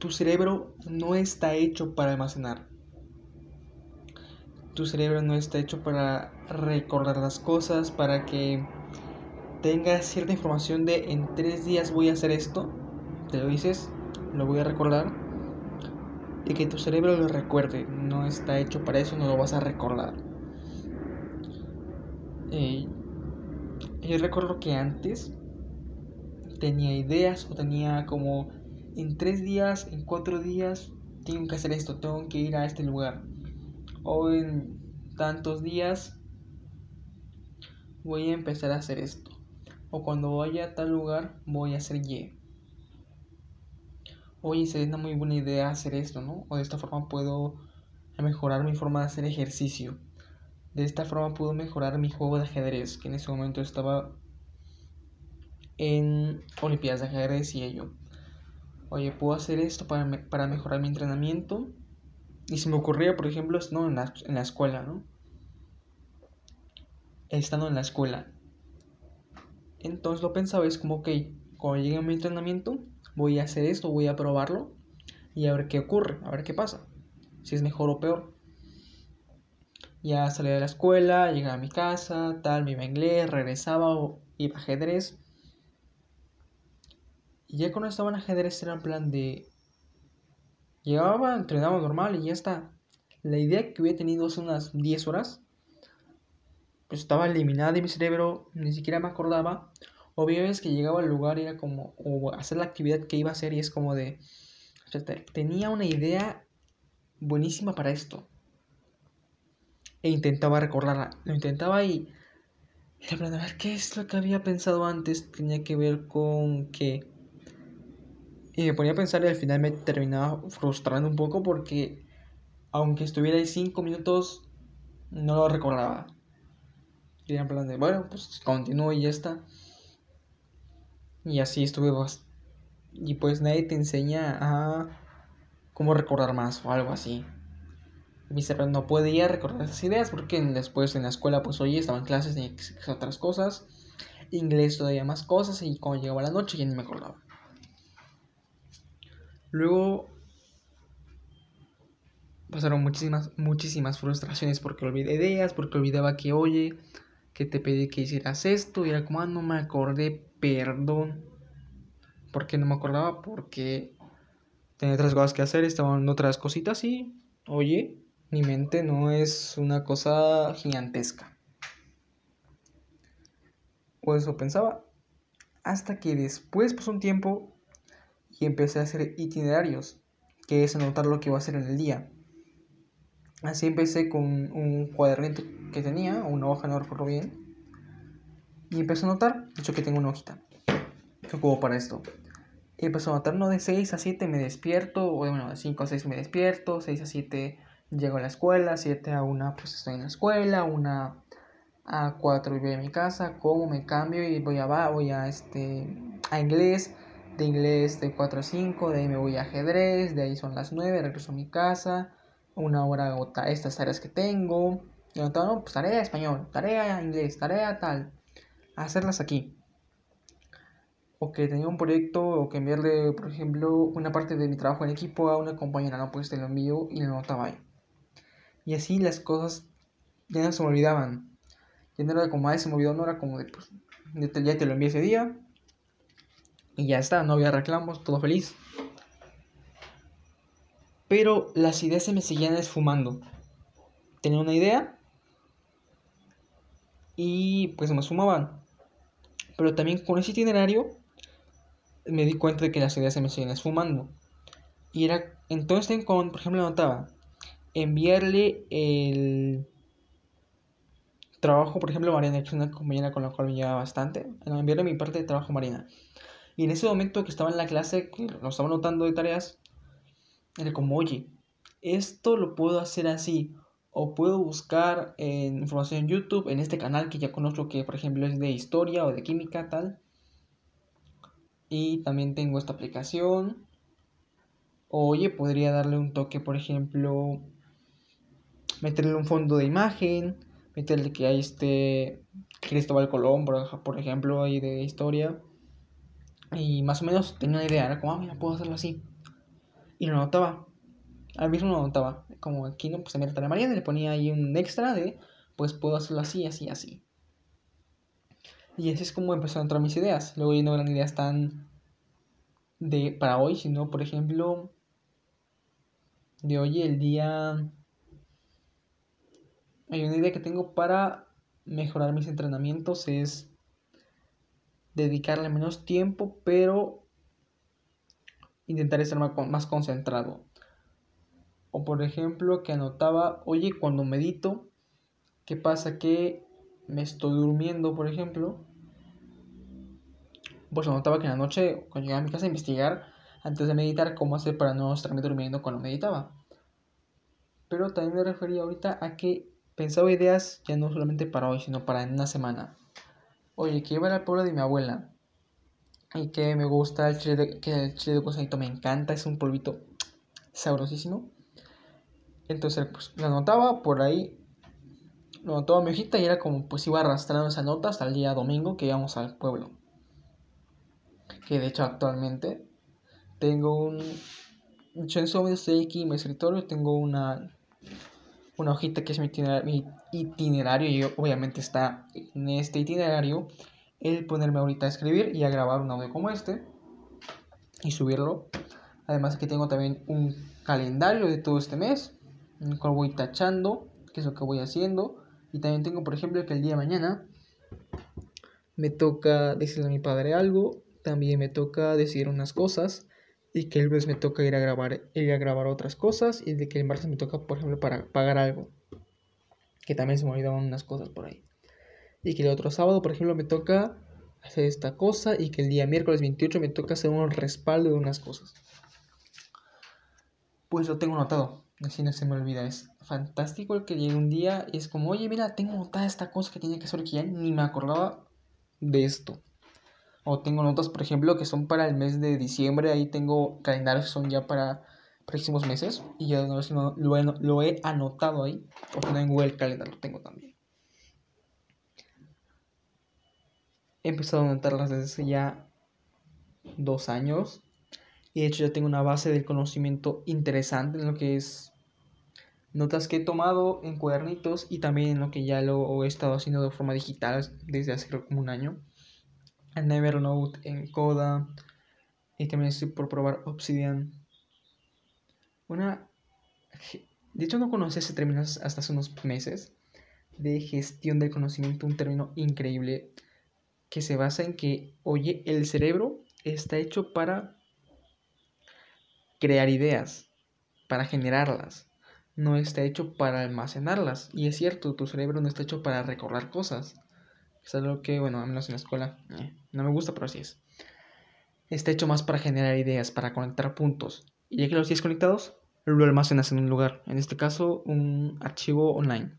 tu cerebro no está hecho para almacenar. Tu cerebro no está hecho para recordar las cosas, para que tengas cierta información de en tres días voy a hacer esto. Te lo dices, lo voy a recordar. Y que tu cerebro lo recuerde. No está hecho para eso, no lo vas a recordar. Eh, yo recuerdo que antes tenía ideas o tenía como en tres días, en cuatro días, tengo que hacer esto, tengo que ir a este lugar. O en tantos días voy a empezar a hacer esto. O cuando vaya a tal lugar voy a hacer Y. Oye, sería una muy buena idea hacer esto, ¿no? O de esta forma puedo mejorar mi forma de hacer ejercicio. De esta forma puedo mejorar mi juego de ajedrez, que en ese momento estaba en Olimpiadas de ajedrez y ello. Oye, puedo hacer esto para, para mejorar mi entrenamiento. Y se me ocurría, por ejemplo, estando en la, en la escuela, ¿no? Estando en la escuela. Entonces lo pensaba, es como, ok, cuando llegue a mi entrenamiento, voy a hacer esto, voy a probarlo y a ver qué ocurre, a ver qué pasa, si es mejor o peor. Ya salía de la escuela, llegaba a mi casa, tal, me iba a inglés, regresaba iba a ajedrez. Y ya cuando estaba en ajedrez era en plan de... Llegaba, entrenaba normal y ya está. La idea que hubiera tenido hace unas 10 horas, pues estaba eliminada de mi cerebro, ni siquiera me acordaba. O es que llegaba al lugar y era como, o hacer la actividad que iba a hacer y es como de, tenía una idea buenísima para esto e intentaba recordarla. Lo intentaba y era plan, a ver, ¿qué es lo que había pensado antes? Tenía que ver con que... Y me ponía a pensar y al final me terminaba frustrando un poco porque aunque estuviera ahí cinco minutos, no lo recordaba. Y era en plan de, bueno, pues continúo y ya está. Y así estuve Y pues nadie te enseña a cómo recordar más o algo así mi cerebro no podía recordar esas ideas porque después en la escuela, pues oye, estaba en clases, hacer otras cosas, inglés todavía más cosas y cuando llegaba la noche ya ni me acordaba. Luego pasaron muchísimas, muchísimas frustraciones porque olvidé ideas, porque olvidaba que, oye, que te pedí que hicieras esto y era como, ah, no me acordé, perdón. ¿Por qué no me acordaba? Porque tenía otras cosas que hacer, estaban otras cositas y, oye, mi mente no es una cosa gigantesca. O eso pensaba. Hasta que después pasó un tiempo y empecé a hacer itinerarios, que es anotar lo que iba a hacer en el día. Así empecé con un cuadernito que tenía, una hoja, no recuerdo bien. Y empecé a anotar, de hecho que tengo una hojita que ocupo para esto. Y empecé a anotar, no de 6 a 7 me despierto, o bueno, de 5 a 6 me despierto, 6 a 7 Llego a la escuela, 7 a 1 pues estoy en la escuela, 1 a 4 voy a mi casa, como, me cambio y voy a, voy a, este, a inglés, de inglés de 4 a 5, de ahí me voy a ajedrez, de ahí son las 9, regreso a mi casa, una hora hago estas tareas que tengo, y no, pues tarea español, tarea inglés, tarea tal, hacerlas aquí. O que tenía un proyecto o que enviarle, por ejemplo, una parte de mi trabajo en equipo a una compañera, no, pues te lo envío y lo notaba ahí. Y así las cosas ya no se me olvidaban. Ya no era como, ay, se me olvidó, no era como de, pues, ya te lo envié ese día. Y ya está, no había reclamos, todo feliz. Pero las ideas se me seguían esfumando. Tenía una idea y pues me esfumaban. Pero también con ese itinerario me di cuenta de que las ideas se me seguían esfumando. Y era, entonces, con, por ejemplo, anotaba, enviarle el trabajo, por ejemplo, Mariana, que es una compañera con la cual me lleva bastante, enviarle mi parte de trabajo a Marina. Y en ese momento que estaba en la clase, que lo estaba notando de tareas, era como, oye, esto lo puedo hacer así, o puedo buscar en información en YouTube, en este canal que ya conozco, que por ejemplo es de historia o de química, tal. Y también tengo esta aplicación. Oye, podría darle un toque, por ejemplo, meterle un fondo de imagen, meterle que hay este Cristóbal Colón, por, ejemplo, ahí de historia. Y más o menos tenía una idea, era como, ah, mira, puedo hacerlo así. y lo anotaba. Al mismo lo anotaba. Como aquí no, pues en la mañana le ponía ahí un extra de, pues puedo hacerlo así, así, así. Y así es como empezaron a entrar mis ideas. Luego ya no eran ideas tan de para hoy, sino por ejemplo de hoy el día hay una idea que tengo para mejorar mis entrenamientos es dedicarle menos tiempo, pero intentar estar más concentrado. O por ejemplo, que anotaba, oye, cuando medito, ¿qué pasa? Que me estoy durmiendo, por ejemplo. Pues anotaba que en la noche, cuando llegaba a mi casa a investigar, antes de meditar, cómo hacer para no estarme durmiendo cuando meditaba. Pero también me refería ahorita a que pensaba ideas ya no solamente para hoy, sino para en una semana. Oye, que iba al pueblo de mi abuela y que me gusta el chile de, que el chile de cocinito me encanta, es un polvito sabrosísimo. Entonces, pues lo anotaba por ahí, lo anotaba mi hojita y era como, pues iba arrastrando esa nota hasta el día domingo que íbamos al pueblo. Que de hecho actualmente tengo un. Yo en su momento estoy aquí en mi escritorio, tengo una una hojita que es mi itinerario, y obviamente está en este itinerario el ponerme ahorita a escribir y a grabar un audio como este y subirlo. Además que tengo también un calendario de todo este mes, en el cual voy tachando qué es lo que voy haciendo. Y también tengo, por ejemplo, que el día de mañana me toca decirle a mi padre algo, también me toca decir unas cosas y que el lunes me toca ir a grabar, ir a grabar otras cosas y de que el martes me toca, por ejemplo, para pagar algo. Que también se me olvidaban unas cosas por ahí. Y que el otro sábado, por ejemplo, me toca hacer esta cosa y que el día miércoles 28 me toca hacer un respaldo de unas cosas. Pues lo tengo notado, así no se me olvida. Es fantástico el que llegue un día y es como, oye, mira, tengo notada esta cosa que tiene que hacer que ya ni me acordaba de esto. O tengo notas, por ejemplo, que son para el mes de diciembre. Ahí tengo calendarios que son ya para próximos meses. Y ya no, lo, he, lo he anotado ahí. O no, en Google Calendar lo tengo también. He empezado a anotarlas desde hace ya dos años. Y de hecho ya tengo una base del conocimiento interesante en lo que es notas que he tomado en cuadernitos y también en lo que ya lo he estado haciendo de forma digital desde hace como un año en Evernote, en Coda y también estoy por probar Obsidian. Una... De hecho no conocí ese término hasta hace unos meses de gestión del conocimiento, un término increíble que se basa en que, oye, el cerebro está hecho para crear ideas, para generarlas, no está hecho para almacenarlas. Y es cierto, tu cerebro no está hecho para recordar cosas. Es algo que, bueno, al menos en la escuela, eh, no me gusta, pero así es. Está hecho más para generar ideas, para conectar puntos. Y ya que los tienes conectados, lo almacenas en un lugar. En este caso, un archivo online.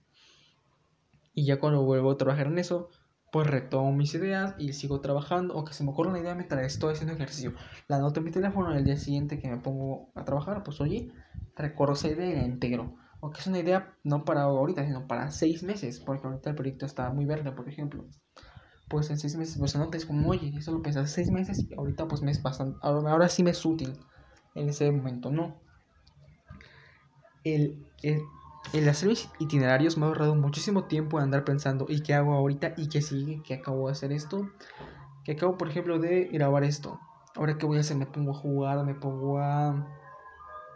Y ya cuando vuelvo a trabajar en eso, pues retomo mis ideas y sigo trabajando. O que se me ocurre una idea mientras estoy haciendo ejercicio. La anoto en mi teléfono y el día siguiente que me pongo a trabajar, pues oye, recuerdo esa idea y la integro. O que es una idea no para ahorita, sino para seis meses, porque ahorita el proyecto está muy verde, por ejemplo pues en seis meses, pues es como, oye, eso lo pensé hace seis meses y ahorita pues me es bastante, ahora, sí me es útil en ese momento, no. El, el, hacer mis itinerarios me ha ahorrado muchísimo tiempo en andar pensando, ¿y qué hago ahorita? ¿Y qué sigue? ¿Qué acabo de hacer esto? ¿Qué acabo, por ejemplo, de grabar esto? Ahora, ¿qué voy a hacer? Me pongo a jugar, me pongo a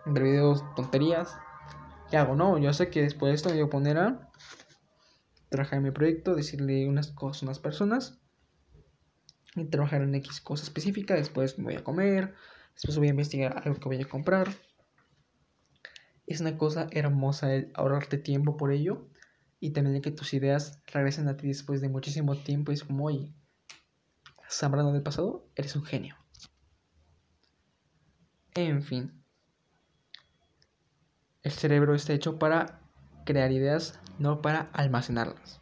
ver videos, tonterías. ¿Qué hago? No, yo sé que después de esto me voy a poner a trabajar en mi proyecto, decirle unas cosas a unas personas y trabajar en X cosa específica. Después me voy a comer, después voy a investigar algo que voy a comprar. Es una cosa hermosa el ahorrarte tiempo por ello y también que tus ideas regresen a ti después de muchísimo tiempo. Es como, oye, Zambrano del pasado, eres un genio. En fin, el cerebro está hecho para crear ideas, no para almacenarlas.